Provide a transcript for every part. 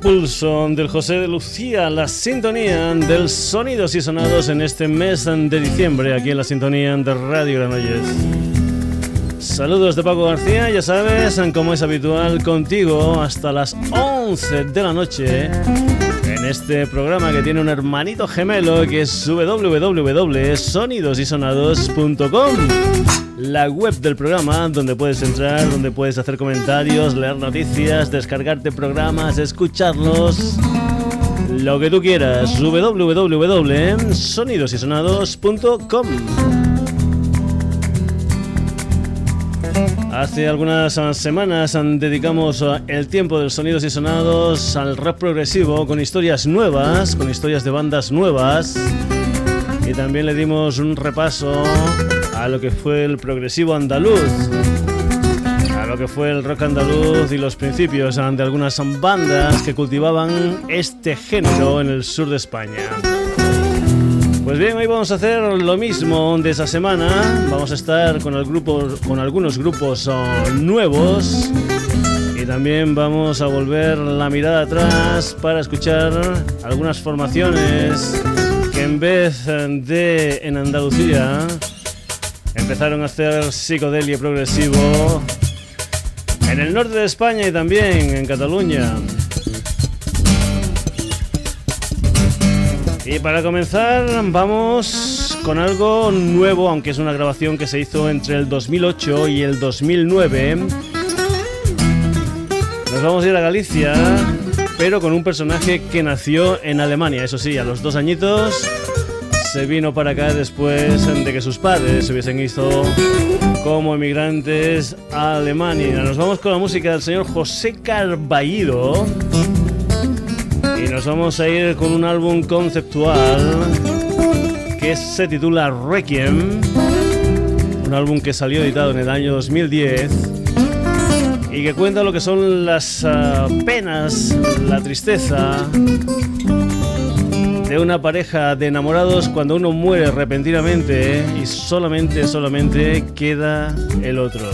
pulso del José de Lucía, la sintonía del sonidos y sonados en este mes de diciembre, aquí en la sintonía de Radio Granollers. Saludos de Paco García, ya sabes, como es habitual, contigo hasta las 11 de la noche en este programa que tiene un hermanito gemelo que es www.sonidosysonados.com la web del programa donde puedes entrar, donde puedes hacer comentarios, leer noticias, descargarte programas, escucharlos. Lo que tú quieras, www.sonidosysonados.com. Hace algunas semanas dedicamos el tiempo del Sonidos y Sonados al rap progresivo con historias nuevas, con historias de bandas nuevas. Y también le dimos un repaso a lo que fue el progresivo andaluz, a lo que fue el rock andaluz y los principios de algunas bandas que cultivaban este género en el sur de España. Pues bien, hoy vamos a hacer lo mismo de esa semana. Vamos a estar con, algunos grupos oh, nuevos y también vamos a volver la mirada atrás para escuchar algunas formaciones que en vez de en Andalucía empezaron a hacer psicodelia progresivo en el norte de España y también en Cataluña. Y para comenzar vamos con algo nuevo, aunque es una grabación que se hizo entre el 2008 y el 2009. Nos vamos a ir a Galicia, pero con un personaje que nació en Alemania, eso sí, a los dos añitos se vino para acá después de que sus padres se hubiesen ido como emigrantes a Alemania. Nos vamos con la música del señor José Carballido y nos vamos a ir con un álbum conceptual que se titula Requiem, un álbum que salió editado en el año 2010 y que cuenta lo que son las ah, penas, la tristeza de una pareja de enamorados cuando uno muere repentinamente y solamente, solamente queda el otro.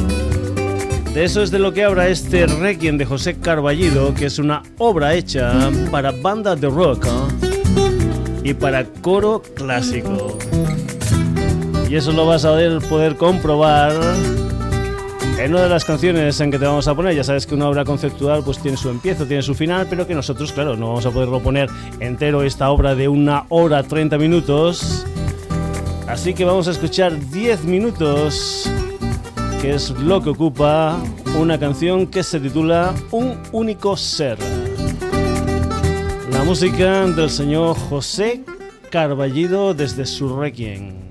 De eso es de lo que habla este Requiem de José Carballido, que es una obra hecha para banda de rock ¿eh? y para coro clásico. Y eso lo vas a poder comprobar en una de las canciones en que te vamos a poner, ya sabes que una obra conceptual pues tiene su empiezo, tiene su final, pero que nosotros, claro, no vamos a poderlo poner entero esta obra de una hora 30 minutos. Así que vamos a escuchar 10 minutos, que es lo que ocupa una canción que se titula Un único ser. La música del señor José Carballido desde su Requiem.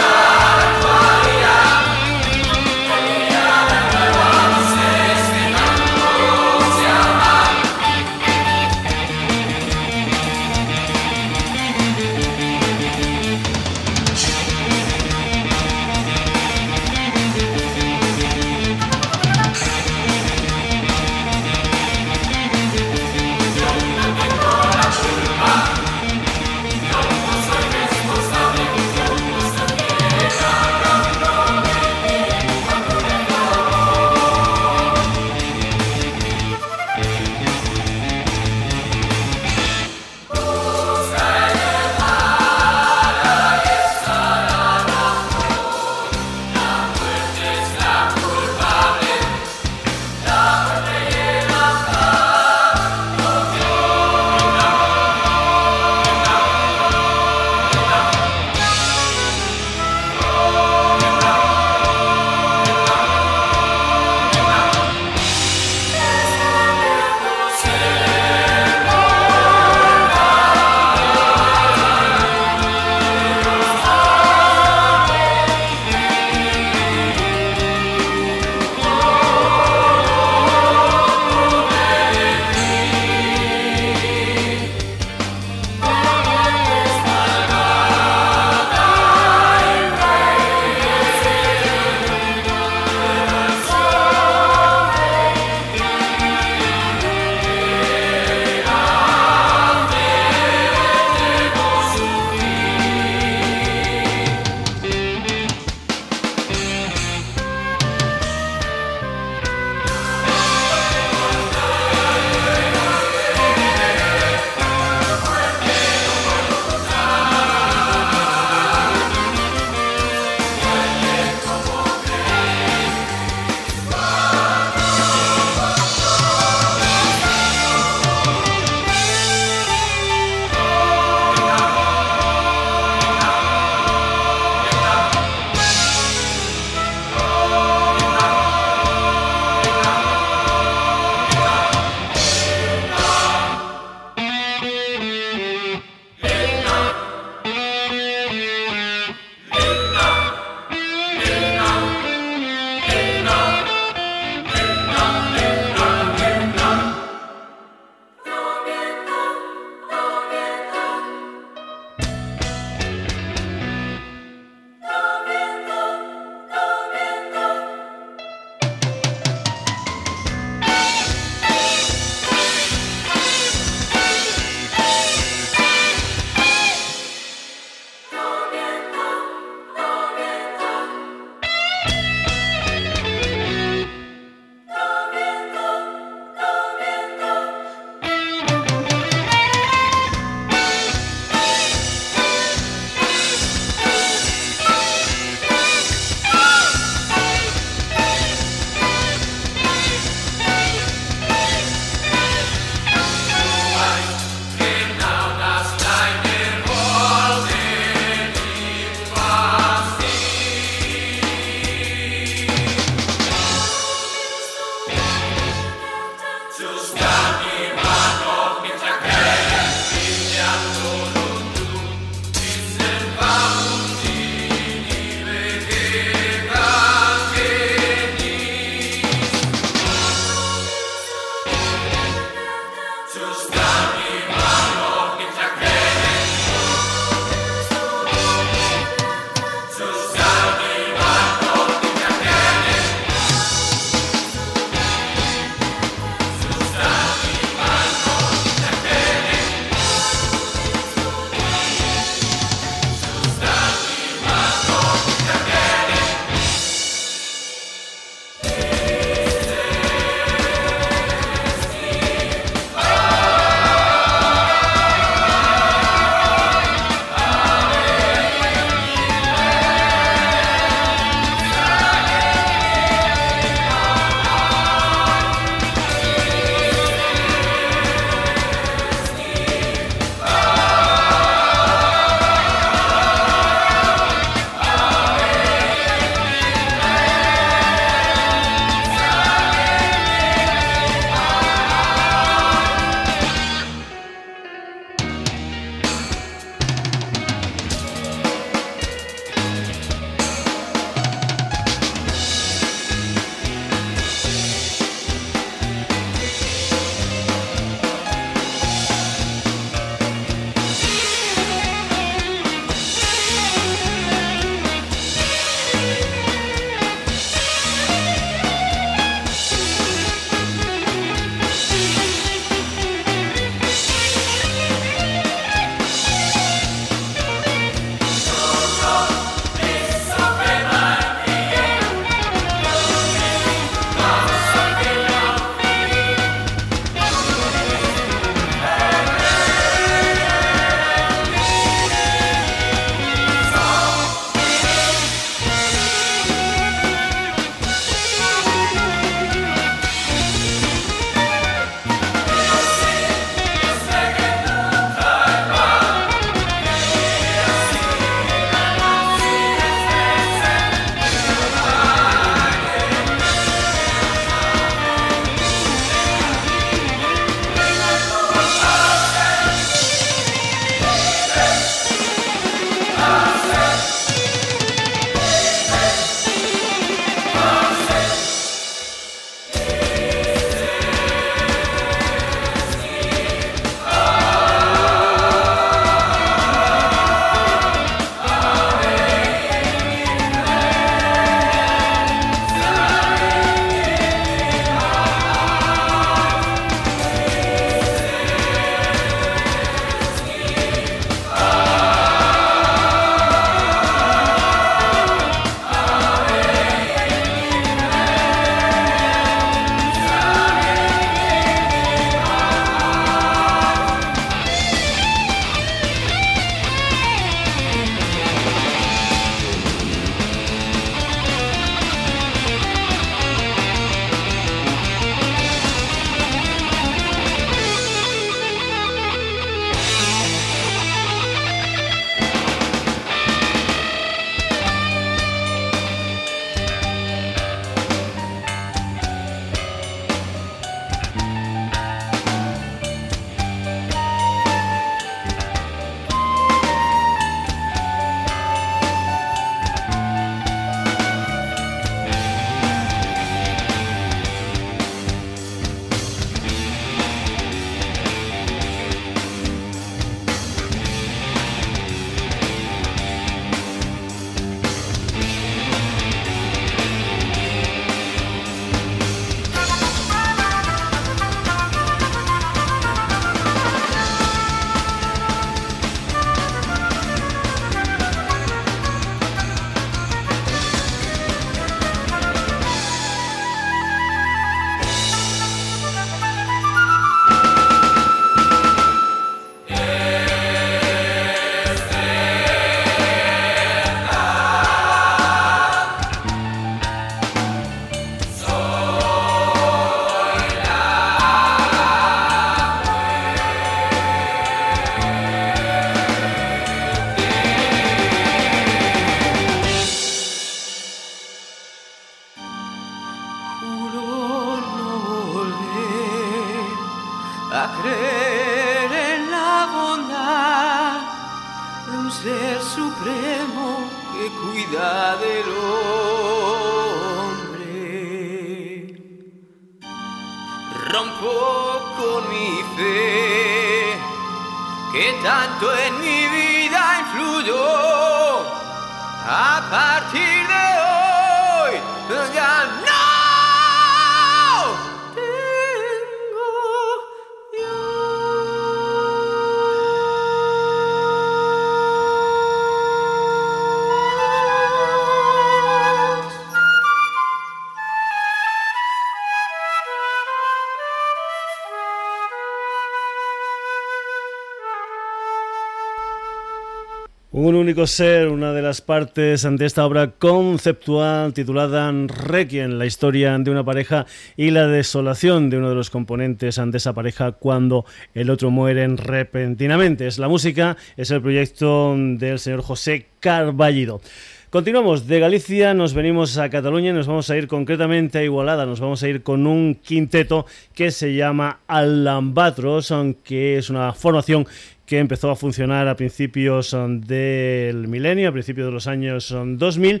Un único ser, una de las partes de esta obra conceptual titulada Requiem, la historia de una pareja y la desolación de uno de los componentes de esa pareja cuando el otro muere repentinamente. Es la música, es el proyecto del señor José Carballido. Continuamos de Galicia, nos venimos a Cataluña y nos vamos a ir concretamente a Igualada. Nos vamos a ir con un quinteto que se llama Alambatros, que es una formación que empezó a funcionar a principios um, del milenio, a principios de los años 2000 um,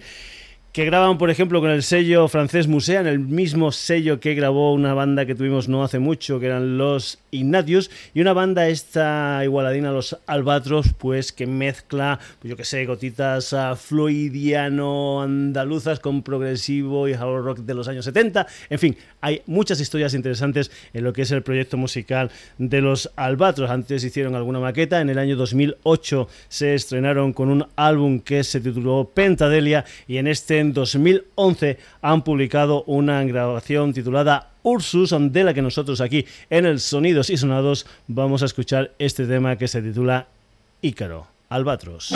que graban, por ejemplo, con el sello francés Musea, en el mismo sello que grabó una banda que tuvimos no hace mucho, que eran los Ignatius, y una banda esta igualadina, los Albatros, pues que mezcla, pues yo que sé, gotitas uh, fluidiano andaluzas con progresivo y hard rock de los años 70. En fin, hay muchas historias interesantes en lo que es el proyecto musical de los Albatros. Antes hicieron alguna maqueta, en el año 2008 se estrenaron con un álbum que se tituló Pentadelia y en este en 2011 han publicado una grabación titulada Ursus, de la que nosotros aquí en el Sonidos y Sonados vamos a escuchar este tema que se titula Ícaro, Albatros.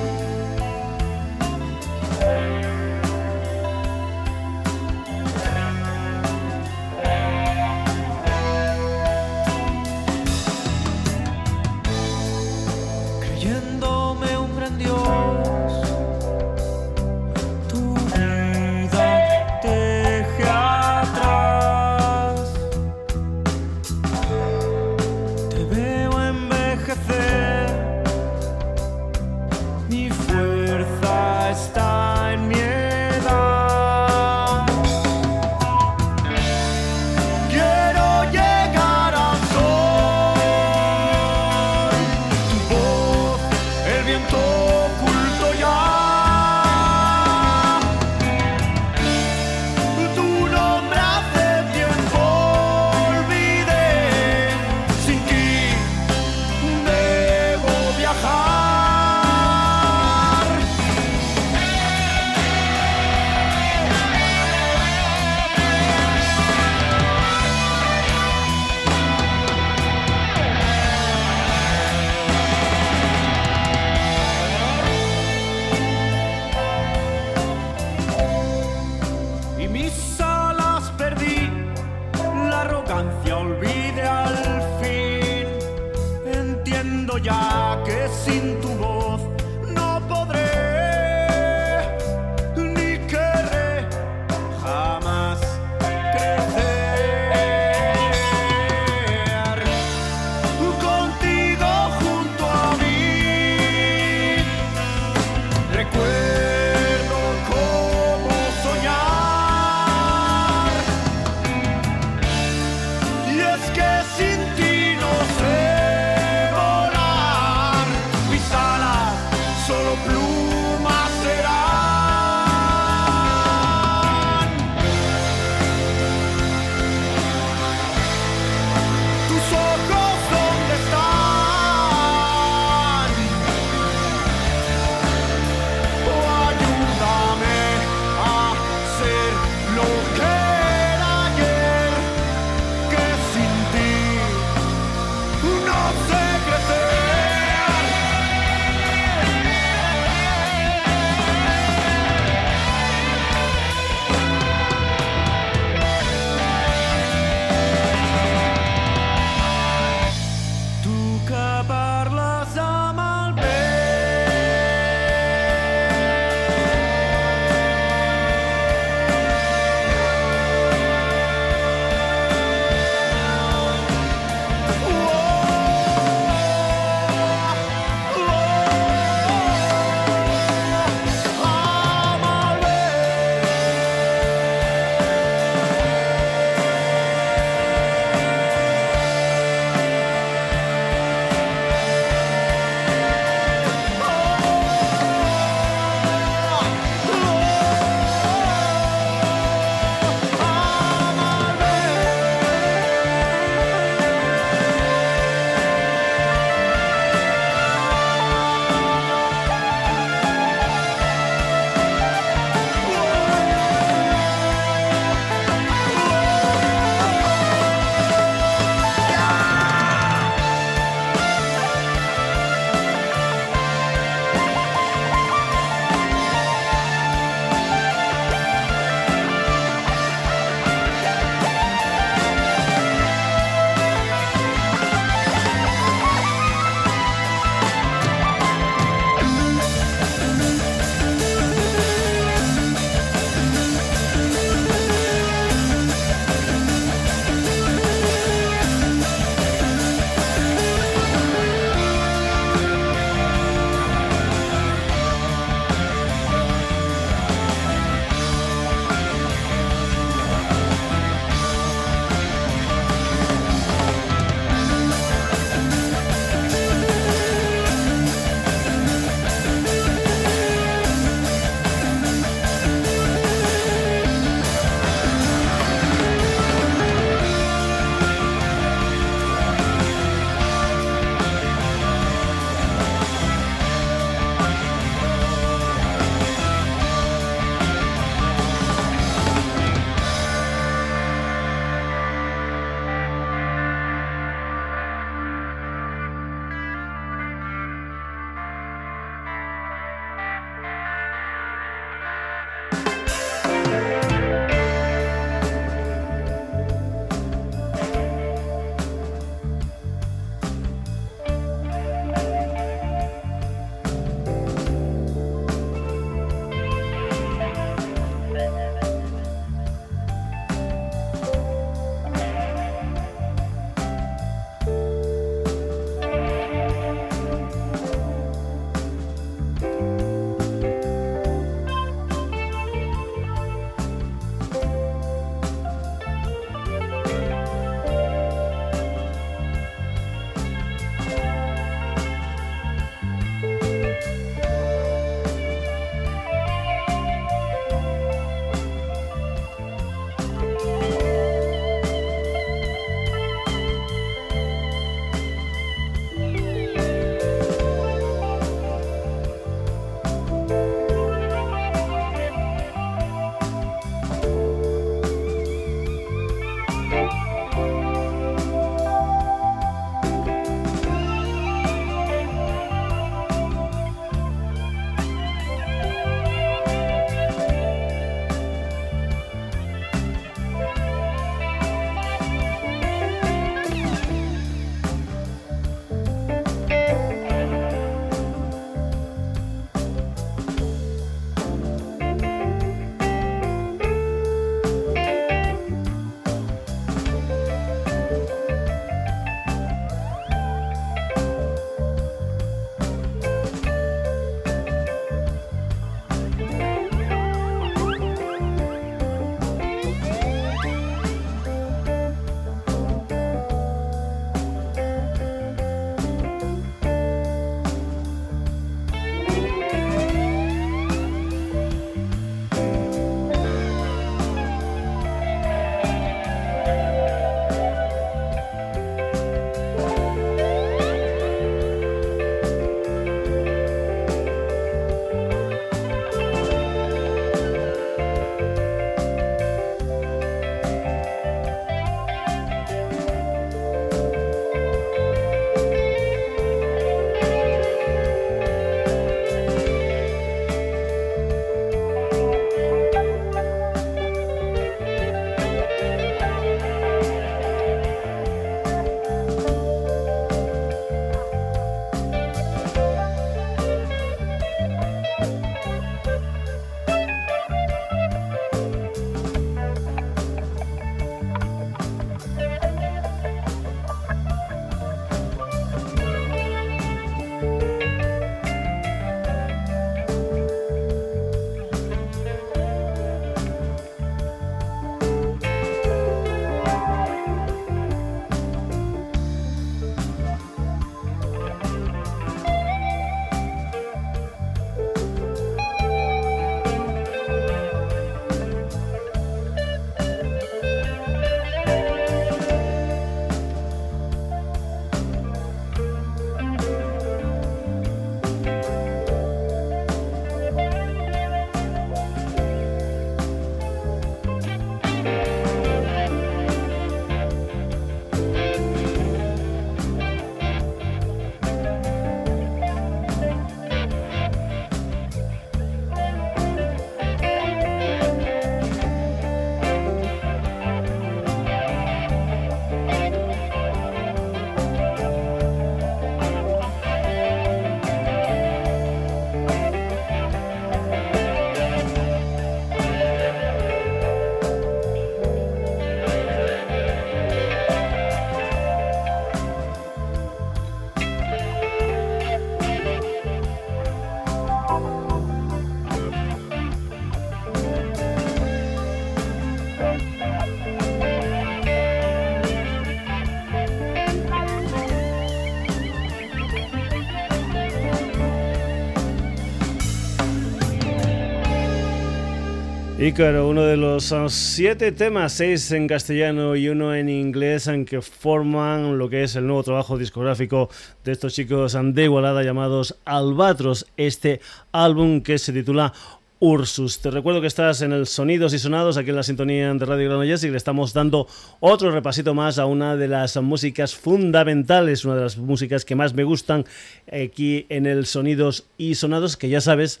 Ícaro, uno de los ah, siete temas, seis en castellano y uno en inglés, en que forman lo que es el nuevo trabajo discográfico de estos chicos de Igualada llamados Albatros. Este álbum que se titula Ursus. Te recuerdo que estás en el Sonidos y Sonados, aquí en la sintonía de Radio Granollers y le estamos dando otro repasito más a una de las músicas fundamentales, una de las músicas que más me gustan aquí en el Sonidos y Sonados, que ya sabes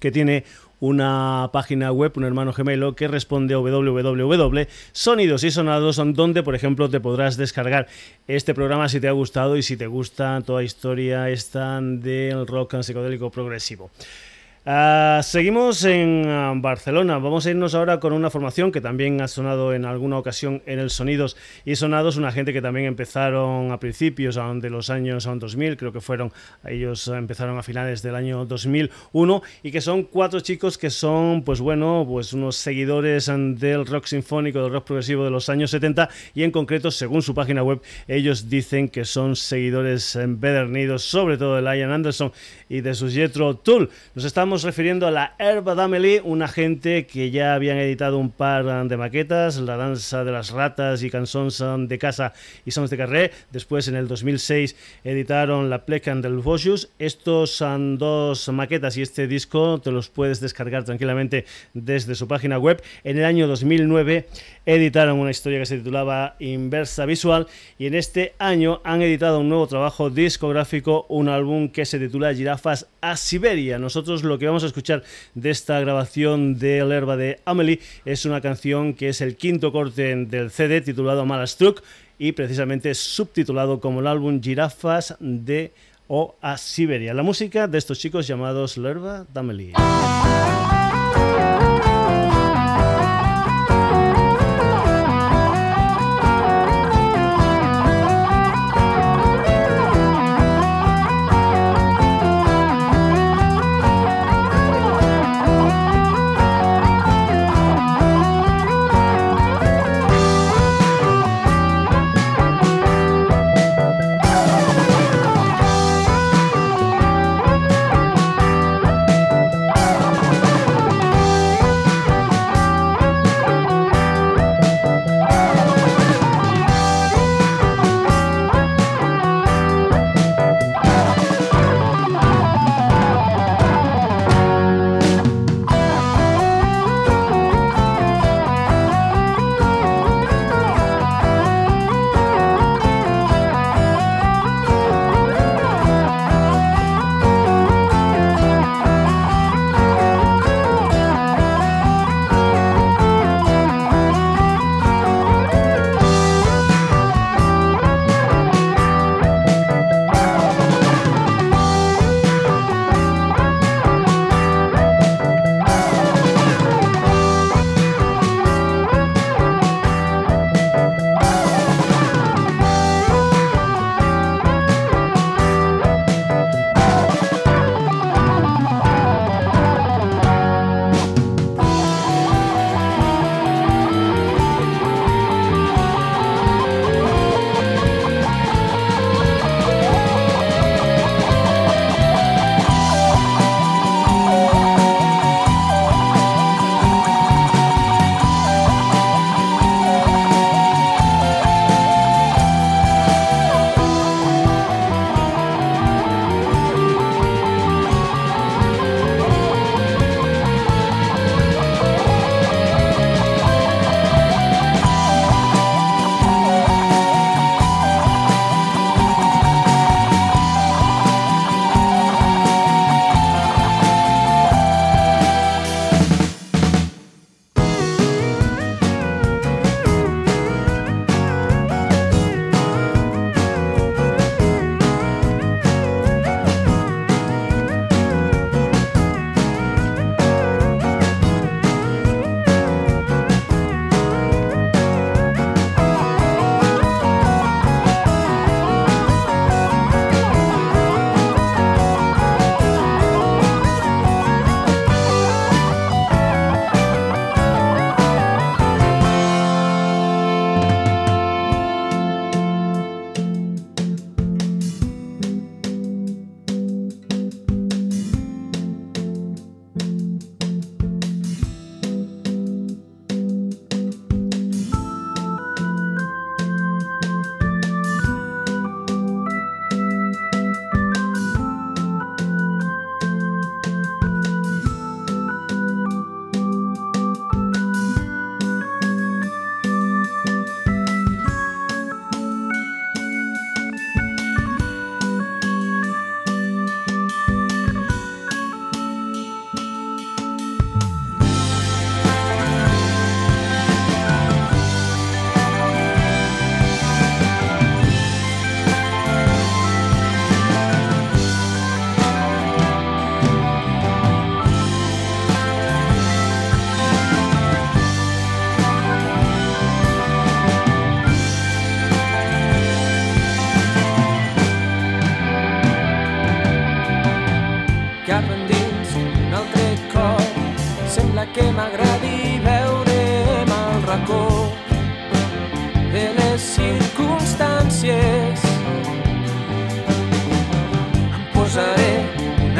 que tiene una página web, un hermano gemelo que responde a www.sonidos y sonados, donde, por ejemplo, te podrás descargar este programa si te ha gustado y si te gusta toda historia esta del rock psicodélico progresivo. Ah, seguimos en ah, Barcelona. Vamos a irnos ahora con una formación que también ha sonado en alguna ocasión en el Sonidos y Sonados, una gente que también empezaron a principios de los años 2000, creo que fueron, ellos empezaron a finales del año 2001 y que son cuatro chicos que son, pues bueno, pues unos seguidores del rock sinfónico, del rock progresivo de los años 70 y en concreto, según su página web, ellos dicen que son seguidores empedernidos, sobre todo de Ian Anderson y de su Jetro Tool. Nos estamos refiriendo a la Herba Dameli, una gente que ya habían editado un par de maquetas, La danza de las ratas y Cançons de casa y Sons de carré. Después, en el 2006, editaron La Plecan del Vosjus. Estos son dos maquetas y este disco te los puedes descargar tranquilamente desde su página web. En el año 2009 editaron una historia que se titulaba Inversa Visual y en este año han editado un nuevo trabajo discográfico, un álbum que se titula Girafas a Siberia. Nosotros lo que vamos a escuchar de esta grabación de Herba de Amelie es una canción que es el quinto corte del CD titulado Malastruck y precisamente subtitulado como el álbum Girafas de o a Siberia. La música de estos chicos llamados Lerva Amelie.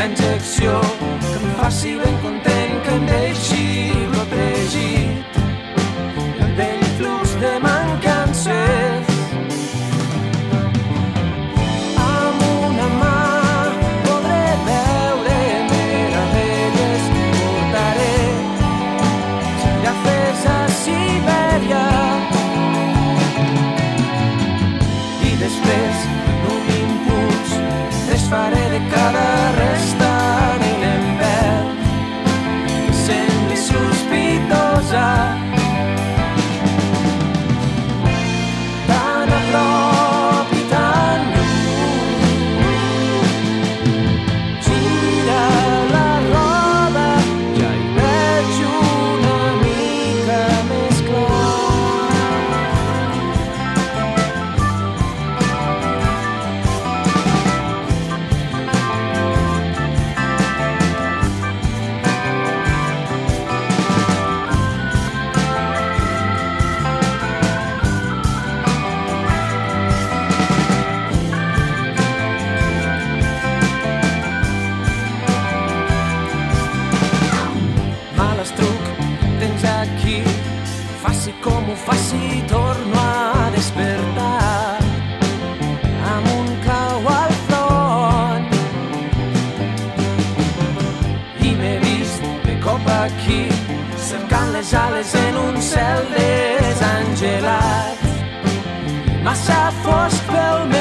Injecció que em faci ben content, que em deixi protegit. El vell flux de mancances amb una mà podré veure meravelles. Portaré gafes a Sibèria i després, un impuls, desfaré de cada faci, torno a despertar amb un clau al front. I m'he vist de cop aquí, cercant les ales en un cel desangelat. Massa fosc pel meu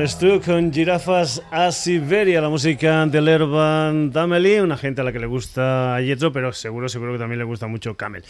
Malestru con jirafas a Siberia, la música del Ervan Dameli, una gente a la que le gusta Yetro, pero seguro, seguro que también le gusta mucho Camel.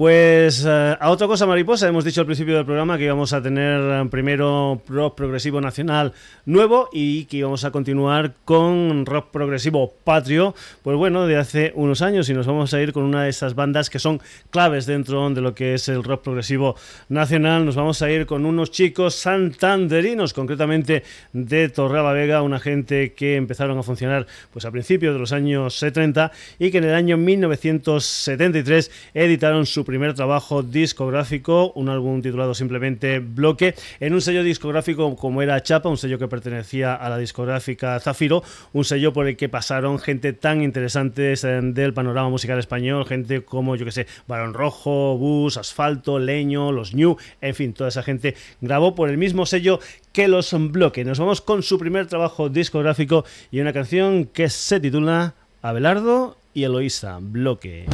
Pues eh, a otra cosa mariposa, hemos dicho al principio del programa que íbamos a tener eh, primero rock progresivo nacional nuevo y que íbamos a continuar con rock progresivo patrio, pues bueno, de hace unos años y nos vamos a ir con una de esas bandas que son claves dentro de lo que es el rock progresivo nacional, nos vamos a ir con unos chicos santanderinos, concretamente de Torre Vega, una gente que empezaron a funcionar pues a principios de los años 70 y que en el año 1973 editaron su primer trabajo discográfico, un álbum titulado simplemente Bloque, en un sello discográfico como era Chapa, un sello que pertenecía a la discográfica Zafiro, un sello por el que pasaron gente tan interesante del panorama musical español, gente como, yo que sé, Barón Rojo, Bus, Asfalto, Leño, Los New, en fin, toda esa gente grabó por el mismo sello que los Bloque. Nos vamos con su primer trabajo discográfico y una canción que se titula Abelardo y Eloísa, Bloque.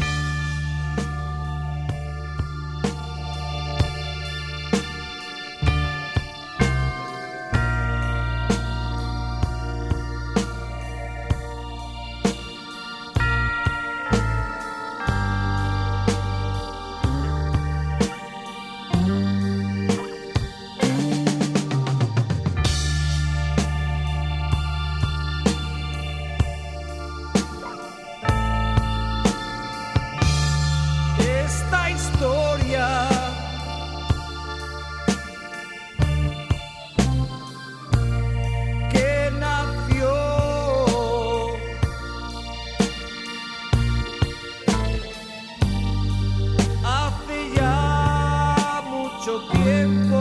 mucho tiempo.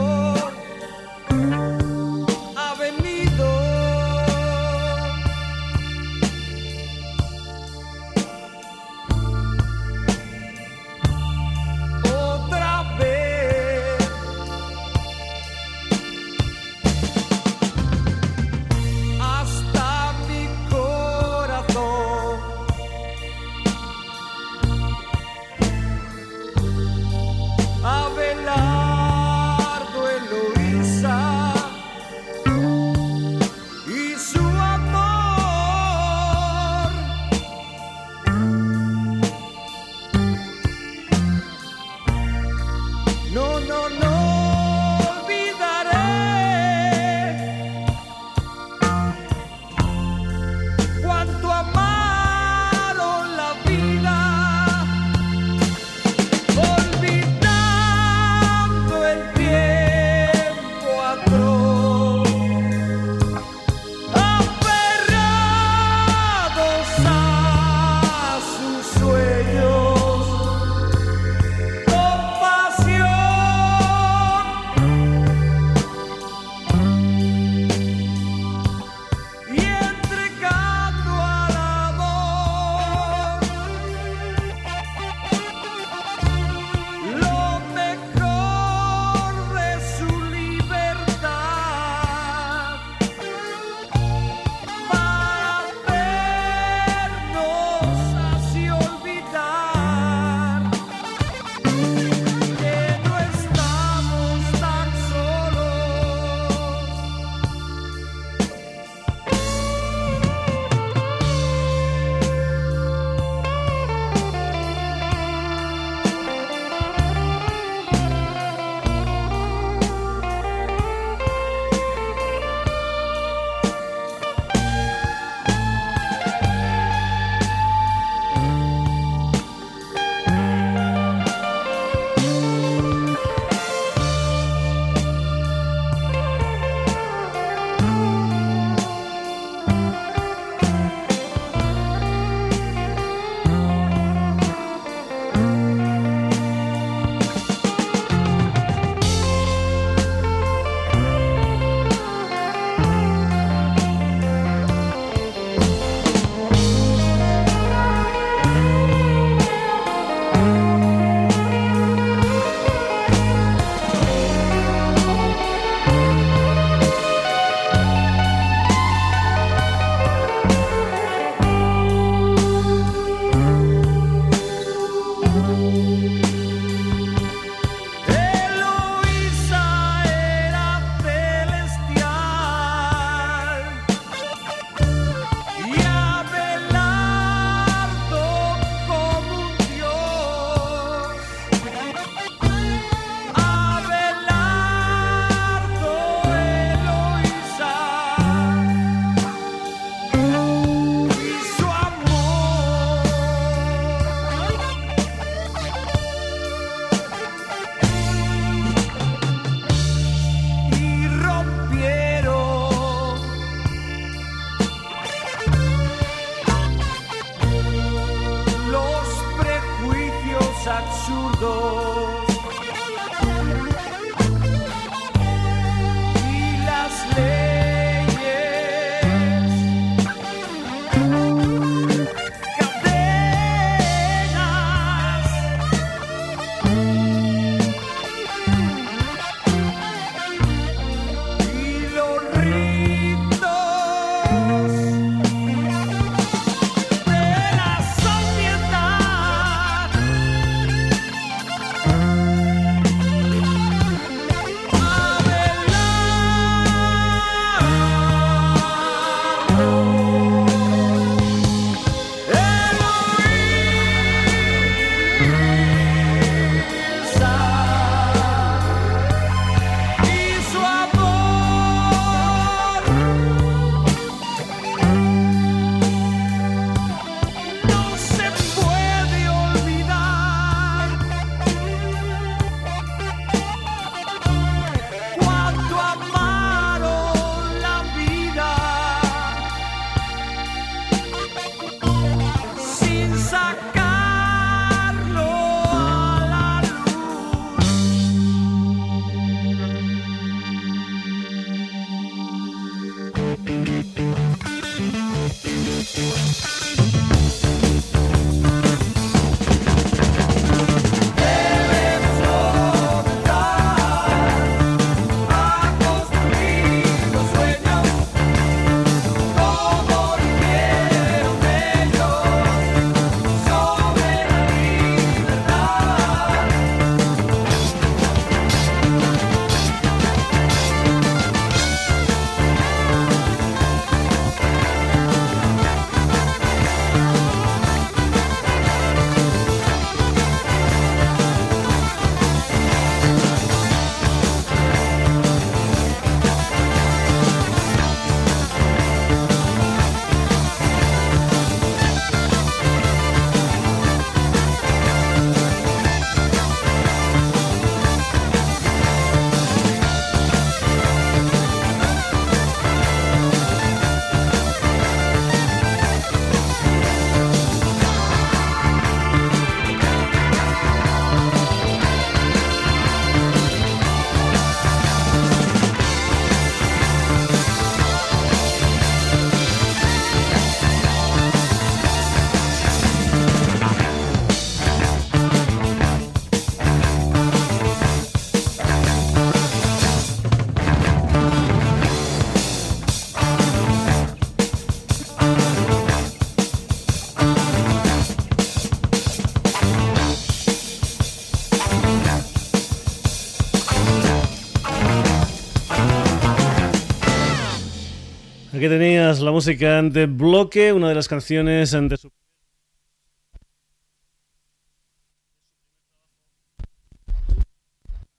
La música de Bloque, una de las canciones de su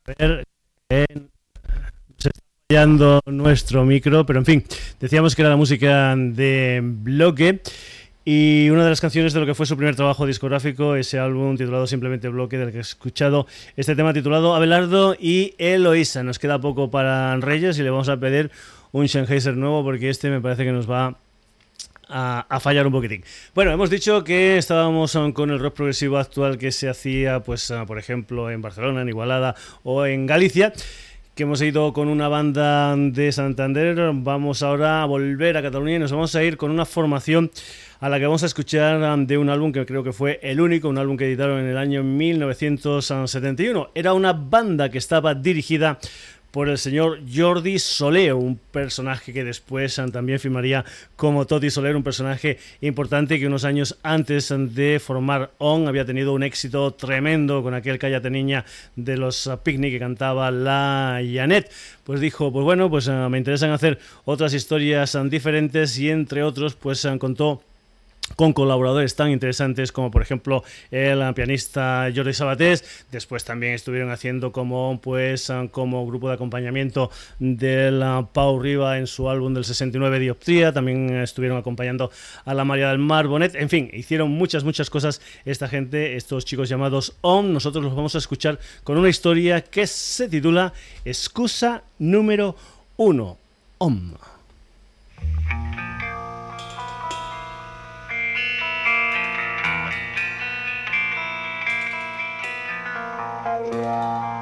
está fallando nuestro micro, pero en fin, decíamos que era la música de Bloque. Y una de las canciones de lo que fue su primer trabajo discográfico, ese álbum titulado simplemente Bloque, del que he escuchado este tema titulado Abelardo y Eloísa. Nos queda poco para Reyes y le vamos a pedir un Sennheiser nuevo porque este me parece que nos va a, fallar un poquitín. Bueno, hemos dicho que estábamos con el rock progresivo actual que se hacía, pues, uh, por ejemplo, en Barcelona, en Igualada o en Galicia que hemos ido con una banda de Santander, vamos ahora a volver a Cataluña y nos vamos a ir con una formación a la que vamos a escuchar um, de un álbum que creo que fue el único, un álbum que editaron en el año 1971. Era una banda que estaba dirigida por el señor Jordi Soler, un personaje que después también firmaría como Toti Soler, un personaje importante que unos años antes de formar On había tenido un éxito tremendo con aquel Cállate Niña de los Picnic que cantaba la Janet. Pues dijo, pues bueno, pues eh, me interesan hacer otras historias diferentes y entre otros pues contó con colaboradores tan interesantes como por ejemplo el pianista Jordi Sabatés, después también estuvieron haciendo como pues como grupo de acompañamiento del Pau Riva en su álbum del 69 Dioptría, también estuvieron acompañando a la María del Mar Bonet, en fin, hicieron muchas muchas cosas esta gente, estos chicos llamados OM, nosotros los vamos a escuchar con una historia que se titula Excusa número 1, OM. 了。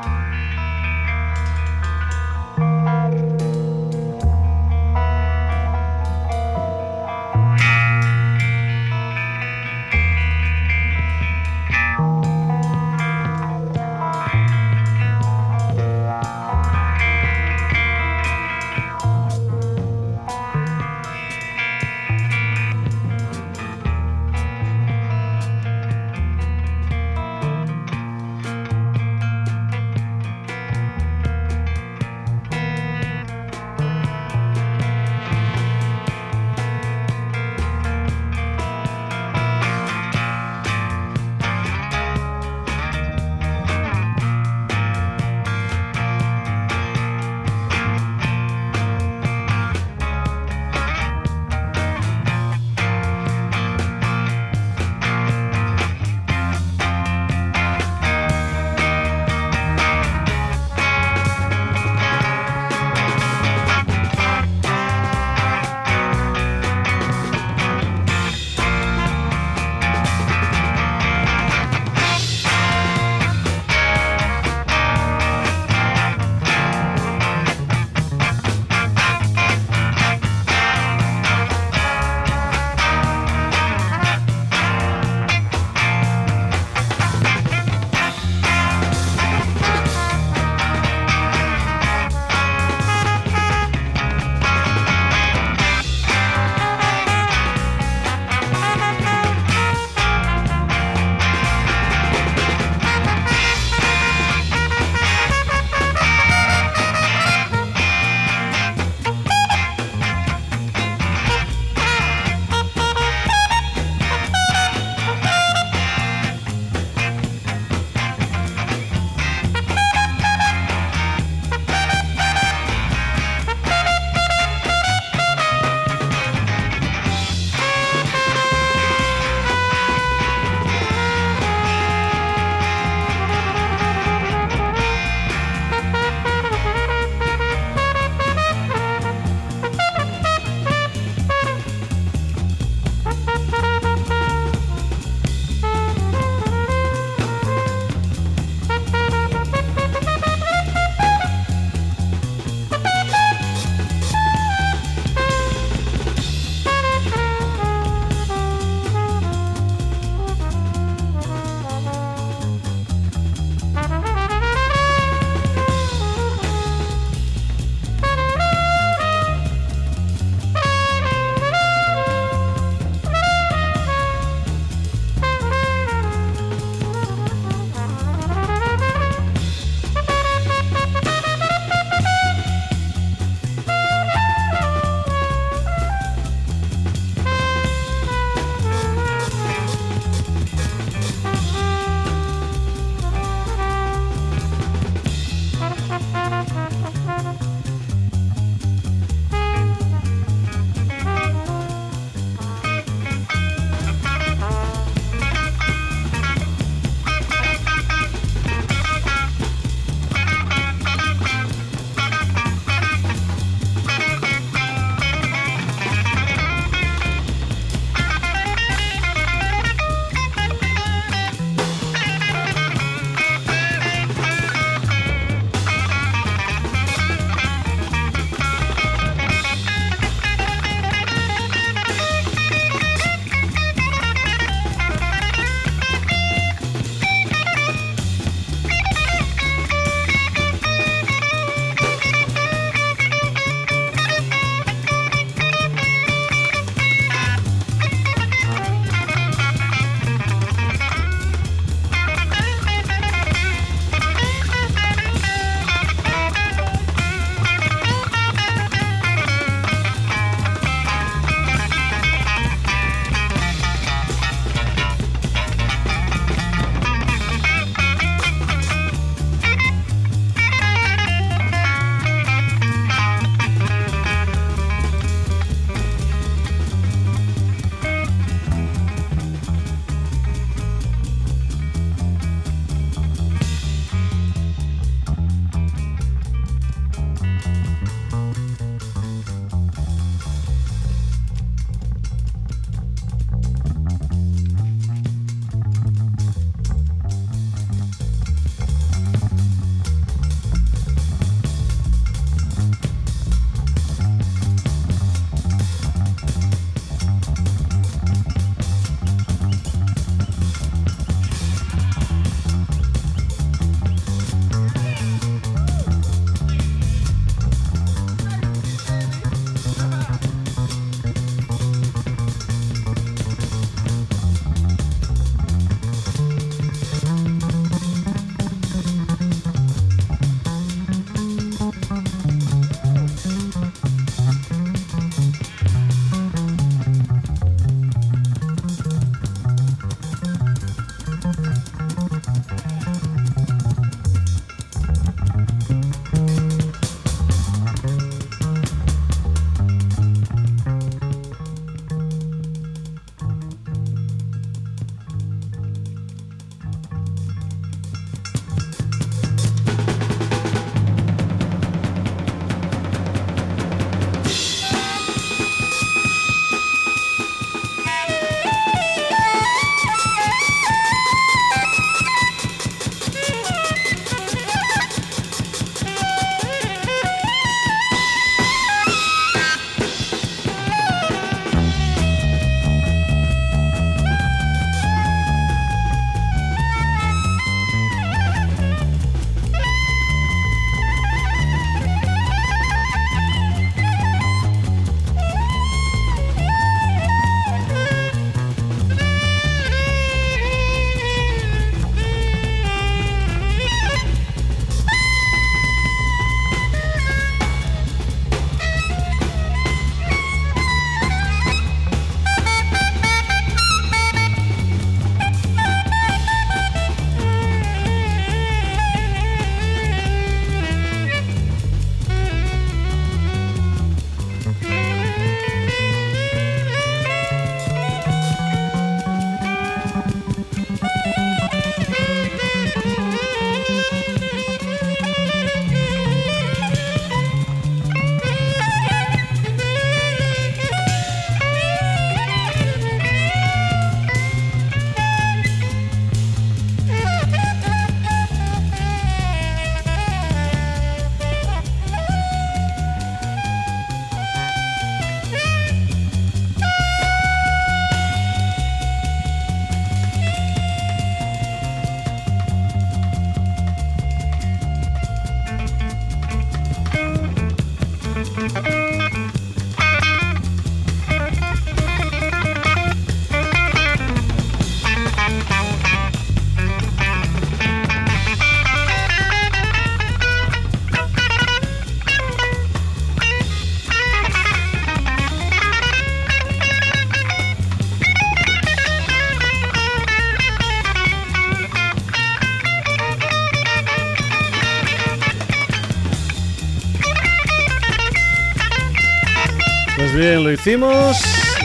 Lo hicimos,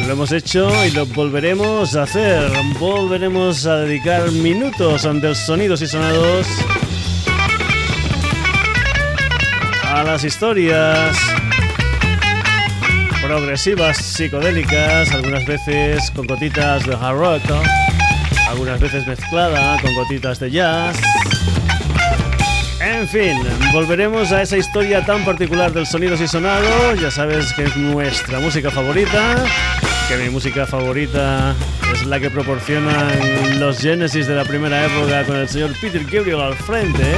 lo hemos hecho y lo volveremos a hacer. Volveremos a dedicar minutos ante sonidos y sonados a las historias progresivas, psicodélicas, algunas veces con gotitas de hard rock, algunas veces mezclada con gotitas de jazz. En fin, volveremos a esa historia tan particular del sonidos y sonados. Ya sabes que es nuestra música favorita, que mi música favorita es la que proporcionan los Genesis de la primera época con el señor Peter Gabriel al frente.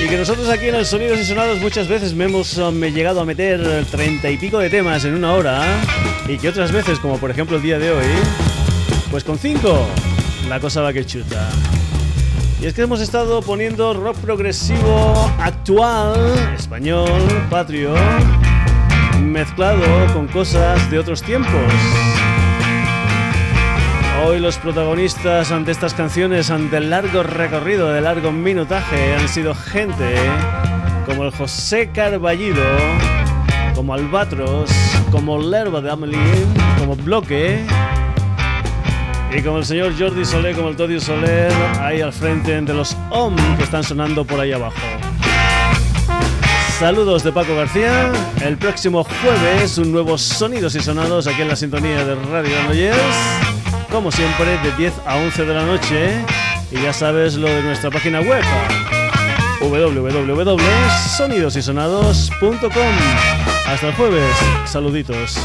Y que nosotros aquí en el Sonidos y Sonados muchas veces me hemos me llegado a meter treinta y pico de temas en una hora. Y que otras veces, como por ejemplo el día de hoy, pues con cinco la cosa va que chuta. Y es que hemos estado poniendo rock progresivo actual, español, patrio, mezclado con cosas de otros tiempos. Hoy los protagonistas ante estas canciones, ante el largo recorrido, de largo minutaje, han sido gente como el José Carballido, como Albatros, como Lerva de Amelie, como Bloque y como el señor Jordi Soler, como el Todio Soler, ahí al frente de los OM que están sonando por ahí abajo. Saludos de Paco García. El próximo jueves, un nuevo Sonidos y Sonados aquí en la sintonía de Radio Granollers como siempre, de 10 a 11 de la noche. Y ya sabes lo de nuestra página web www.sonidosysonados.com. Hasta el jueves, saluditos.